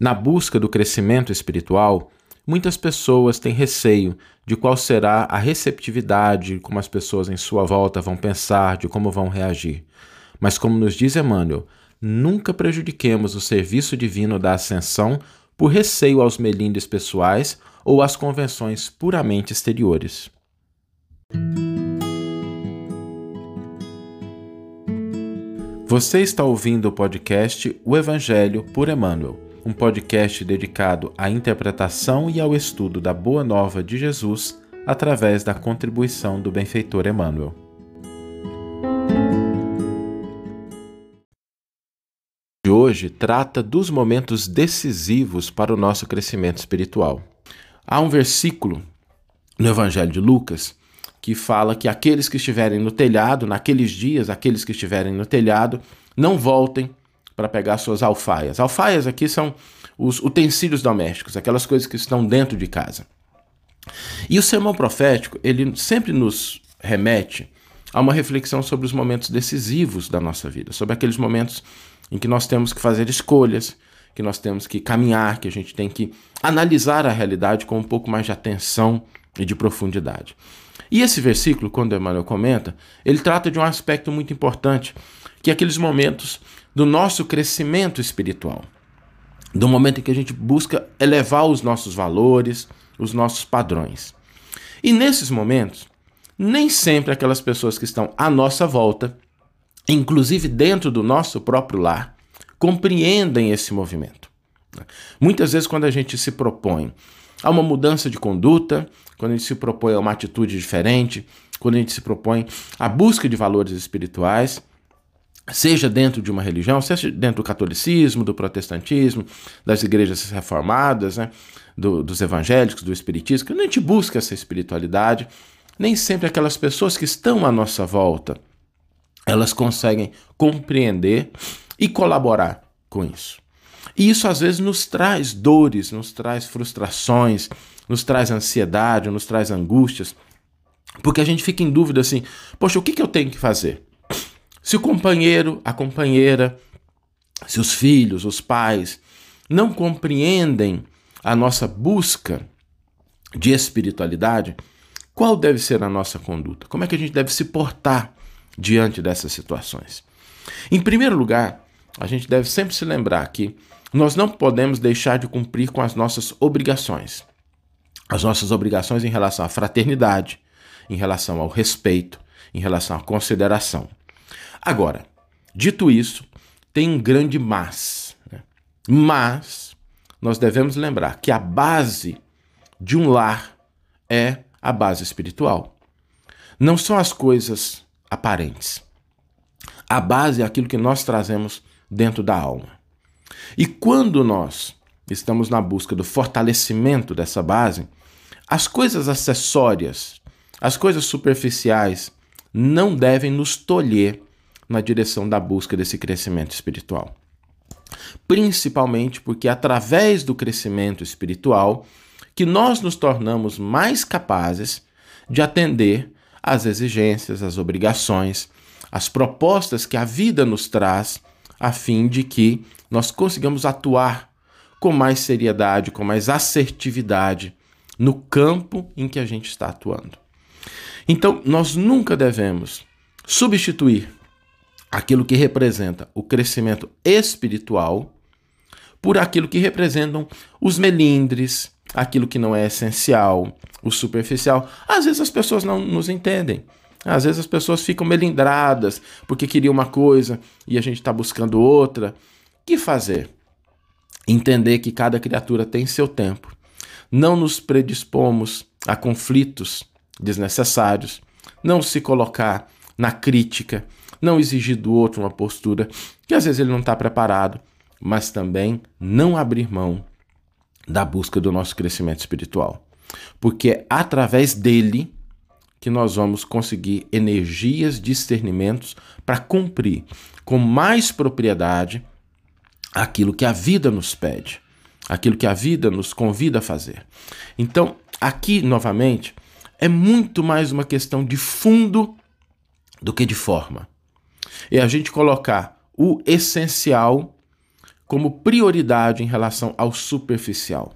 Na busca do crescimento espiritual, muitas pessoas têm receio de qual será a receptividade, como as pessoas em sua volta vão pensar, de como vão reagir. Mas, como nos diz Emmanuel, nunca prejudiquemos o serviço divino da ascensão por receio aos melindres pessoais ou às convenções puramente exteriores. Você está ouvindo o podcast O Evangelho por Emmanuel, um podcast dedicado à interpretação e ao estudo da Boa Nova de Jesus através da contribuição do benfeitor Emmanuel. De hoje trata dos momentos decisivos para o nosso crescimento espiritual. Há um versículo no Evangelho de Lucas que fala que aqueles que estiverem no telhado, naqueles dias, aqueles que estiverem no telhado, não voltem para pegar suas alfaias. Alfaias aqui são os utensílios domésticos, aquelas coisas que estão dentro de casa. E o sermão profético, ele sempre nos remete a uma reflexão sobre os momentos decisivos da nossa vida, sobre aqueles momentos em que nós temos que fazer escolhas, que nós temos que caminhar, que a gente tem que analisar a realidade com um pouco mais de atenção e de profundidade. E esse versículo, quando Emmanuel comenta, ele trata de um aspecto muito importante, que é aqueles momentos do nosso crescimento espiritual. Do momento em que a gente busca elevar os nossos valores, os nossos padrões. E nesses momentos, nem sempre aquelas pessoas que estão à nossa volta, inclusive dentro do nosso próprio lar, compreendem esse movimento. Muitas vezes, quando a gente se propõe a uma mudança de conduta, quando a gente se propõe a uma atitude diferente, quando a gente se propõe a busca de valores espirituais, seja dentro de uma religião, seja dentro do catolicismo, do protestantismo, das igrejas reformadas, né, do, dos evangélicos, do espiritismo, quando a gente busca essa espiritualidade, nem sempre aquelas pessoas que estão à nossa volta, elas conseguem compreender e colaborar com isso. E isso às vezes nos traz dores, nos traz frustrações, nos traz ansiedade, nos traz angústias, porque a gente fica em dúvida assim: poxa, o que, que eu tenho que fazer? Se o companheiro, a companheira, se os filhos, os pais não compreendem a nossa busca de espiritualidade, qual deve ser a nossa conduta? Como é que a gente deve se portar diante dessas situações? Em primeiro lugar, a gente deve sempre se lembrar que nós não podemos deixar de cumprir com as nossas obrigações. As nossas obrigações em relação à fraternidade, em relação ao respeito, em relação à consideração. Agora, dito isso, tem um grande mas. Né? Mas nós devemos lembrar que a base de um lar é a base espiritual. Não são as coisas aparentes. A base é aquilo que nós trazemos dentro da alma. E quando nós estamos na busca do fortalecimento dessa base, as coisas acessórias, as coisas superficiais, não devem nos tolher na direção da busca desse crescimento espiritual. Principalmente porque através do crescimento espiritual que nós nos tornamos mais capazes de atender às exigências, às obrigações, às propostas que a vida nos traz a fim de que nós consigamos atuar com mais seriedade, com mais assertividade no campo em que a gente está atuando. Então, nós nunca devemos substituir aquilo que representa o crescimento espiritual por aquilo que representam os melindres, aquilo que não é essencial, o superficial. Às vezes as pessoas não nos entendem. Às vezes as pessoas ficam melindradas porque queriam uma coisa e a gente está buscando outra. O que fazer? Entender que cada criatura tem seu tempo. Não nos predispomos a conflitos desnecessários. Não se colocar na crítica. Não exigir do outro uma postura que às vezes ele não está preparado. Mas também não abrir mão da busca do nosso crescimento espiritual. Porque é através dele que nós vamos conseguir energias, discernimentos para cumprir com mais propriedade aquilo que a vida nos pede, aquilo que a vida nos convida a fazer. Então, aqui novamente, é muito mais uma questão de fundo do que de forma. É a gente colocar o essencial como prioridade em relação ao superficial.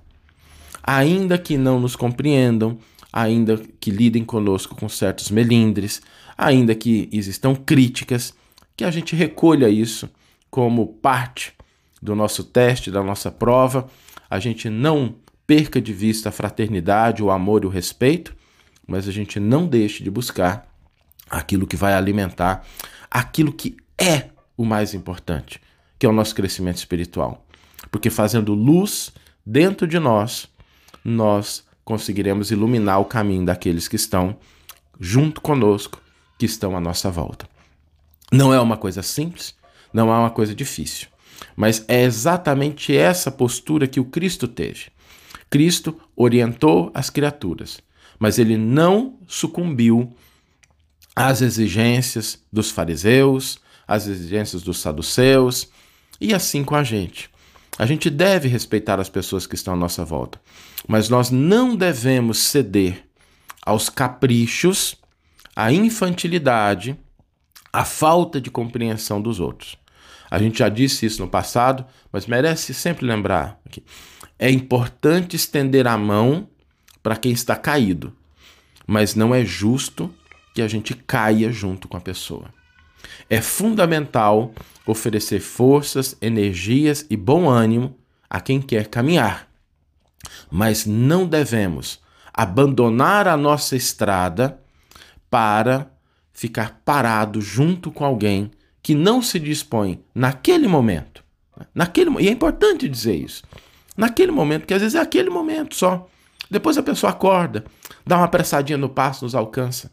Ainda que não nos compreendam, ainda que lidem conosco com certos melindres, ainda que existam críticas, que a gente recolha isso como parte do nosso teste, da nossa prova, a gente não perca de vista a fraternidade, o amor e o respeito, mas a gente não deixe de buscar aquilo que vai alimentar aquilo que é o mais importante, que é o nosso crescimento espiritual. Porque fazendo luz dentro de nós, nós conseguiremos iluminar o caminho daqueles que estão junto conosco, que estão à nossa volta. Não é uma coisa simples, não é uma coisa difícil, mas é exatamente essa postura que o Cristo teve. Cristo orientou as criaturas, mas ele não sucumbiu às exigências dos fariseus, às exigências dos saduceus, e assim com a gente. A gente deve respeitar as pessoas que estão à nossa volta, mas nós não devemos ceder aos caprichos, à infantilidade, à falta de compreensão dos outros. A gente já disse isso no passado, mas merece sempre lembrar. É importante estender a mão para quem está caído, mas não é justo que a gente caia junto com a pessoa. É fundamental oferecer forças, energias e bom ânimo a quem quer caminhar. Mas não devemos abandonar a nossa estrada para ficar parado junto com alguém que não se dispõe naquele momento. Naquele, e é importante dizer isso. Naquele momento, que às vezes é aquele momento só. Depois a pessoa acorda, dá uma apressadinha no passo, nos alcança.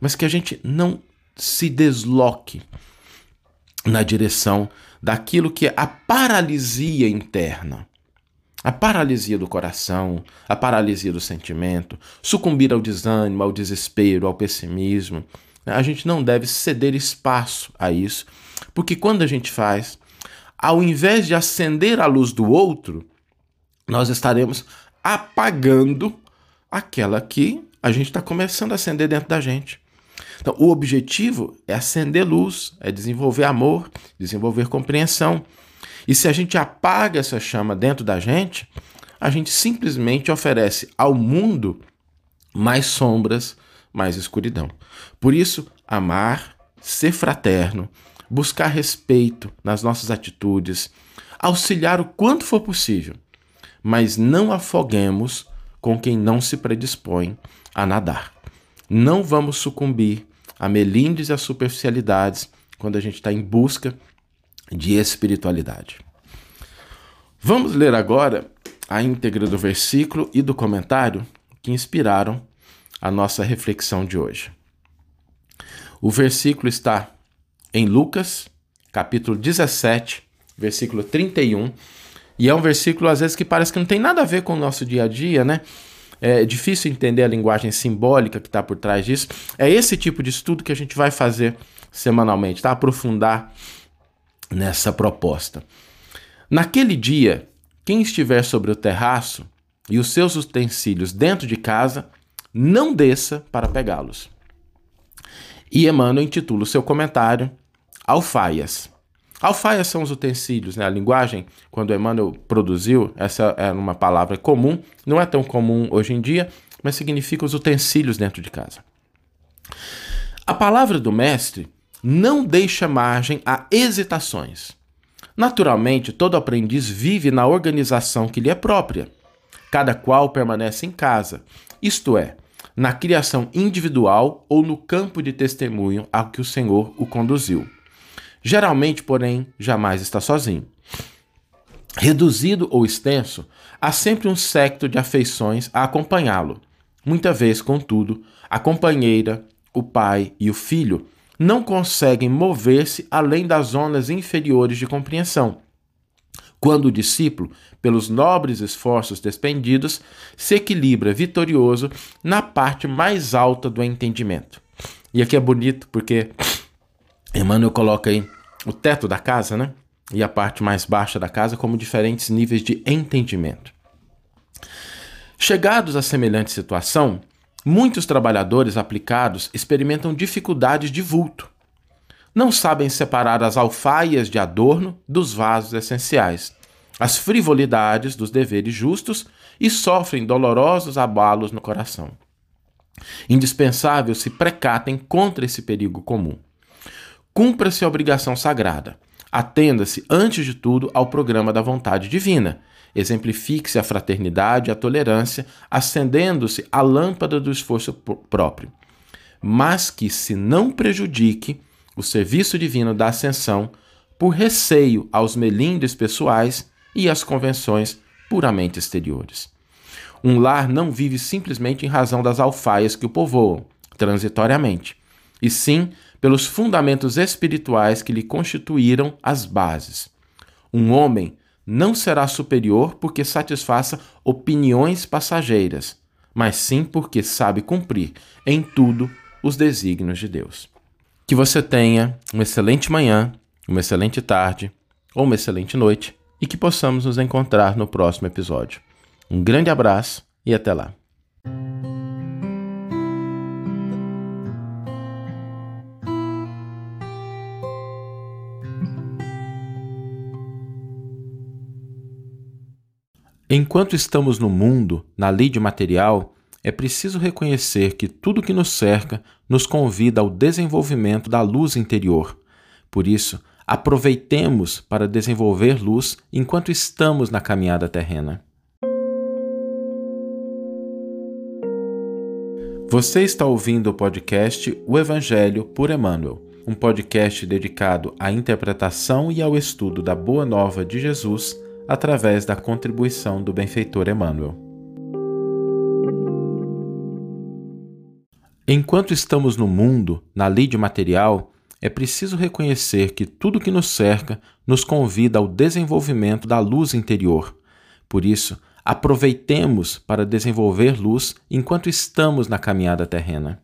Mas que a gente não se desloque na direção daquilo que é a paralisia interna. A paralisia do coração, a paralisia do sentimento, sucumbir ao desânimo, ao desespero, ao pessimismo. A gente não deve ceder espaço a isso, porque quando a gente faz, ao invés de acender a luz do outro, nós estaremos apagando aquela que a gente está começando a acender dentro da gente. Então, o objetivo é acender luz, é desenvolver amor, desenvolver compreensão. E se a gente apaga essa chama dentro da gente, a gente simplesmente oferece ao mundo mais sombras, mais escuridão. Por isso, amar, ser fraterno, buscar respeito nas nossas atitudes, auxiliar o quanto for possível, mas não afoguemos com quem não se predispõe a nadar. Não vamos sucumbir a melindres e a superficialidades quando a gente está em busca de espiritualidade. Vamos ler agora a íntegra do versículo e do comentário que inspiraram a nossa reflexão de hoje. O versículo está em Lucas, capítulo 17, versículo 31, e é um versículo às vezes que parece que não tem nada a ver com o nosso dia a dia, né? É difícil entender a linguagem simbólica que está por trás disso. É esse tipo de estudo que a gente vai fazer semanalmente, tá? Aprofundar nessa proposta. Naquele dia, quem estiver sobre o terraço e os seus utensílios dentro de casa, não desça para pegá-los. E Emmanuel intitula o seu comentário Alfaias. Alfaias são os utensílios, né? A linguagem, quando Emmanuel produziu, essa é uma palavra comum, não é tão comum hoje em dia, mas significa os utensílios dentro de casa. A palavra do mestre não deixa margem a hesitações. Naturalmente, todo aprendiz vive na organização que lhe é própria. Cada qual permanece em casa, isto é, na criação individual ou no campo de testemunho ao que o Senhor o conduziu. Geralmente, porém, jamais está sozinho. Reduzido ou extenso, há sempre um secto de afeições a acompanhá-lo. Muita vez, contudo, a companheira, o pai e o filho não conseguem mover-se além das zonas inferiores de compreensão. Quando o discípulo, pelos nobres esforços despendidos, se equilibra vitorioso na parte mais alta do entendimento. E aqui é bonito porque Emmanuel coloca aí o teto da casa, né? E a parte mais baixa da casa como diferentes níveis de entendimento. Chegados a semelhante situação, muitos trabalhadores aplicados experimentam dificuldades de vulto. não sabem separar as alfaias de adorno dos vasos essenciais, as frivolidades dos deveres justos e sofrem dolorosos abalos no coração. Indispensável se precatem contra esse perigo comum. Cumpra-se a obrigação sagrada. Atenda-se, antes de tudo, ao programa da vontade divina. Exemplifique-se a fraternidade e a tolerância, acendendo-se a lâmpada do esforço próprio. Mas que se não prejudique o serviço divino da ascensão por receio aos melindres pessoais e às convenções puramente exteriores. Um lar não vive simplesmente em razão das alfaias que o povoam, transitoriamente, e sim pelos fundamentos espirituais que lhe constituíram as bases. Um homem não será superior porque satisfaça opiniões passageiras, mas sim porque sabe cumprir em tudo os desígnios de Deus. Que você tenha uma excelente manhã, uma excelente tarde ou uma excelente noite e que possamos nos encontrar no próximo episódio. Um grande abraço e até lá. Enquanto estamos no mundo, na lide material, é preciso reconhecer que tudo que nos cerca nos convida ao desenvolvimento da luz interior. Por isso, aproveitemos para desenvolver luz enquanto estamos na caminhada terrena. Você está ouvindo o podcast O Evangelho por Emmanuel, um podcast dedicado à interpretação e ao estudo da Boa Nova de Jesus através da contribuição do benfeitor Emmanuel. Enquanto estamos no mundo, na lide material, é preciso reconhecer que tudo que nos cerca nos convida ao desenvolvimento da luz interior. Por isso, aproveitemos para desenvolver luz enquanto estamos na caminhada terrena.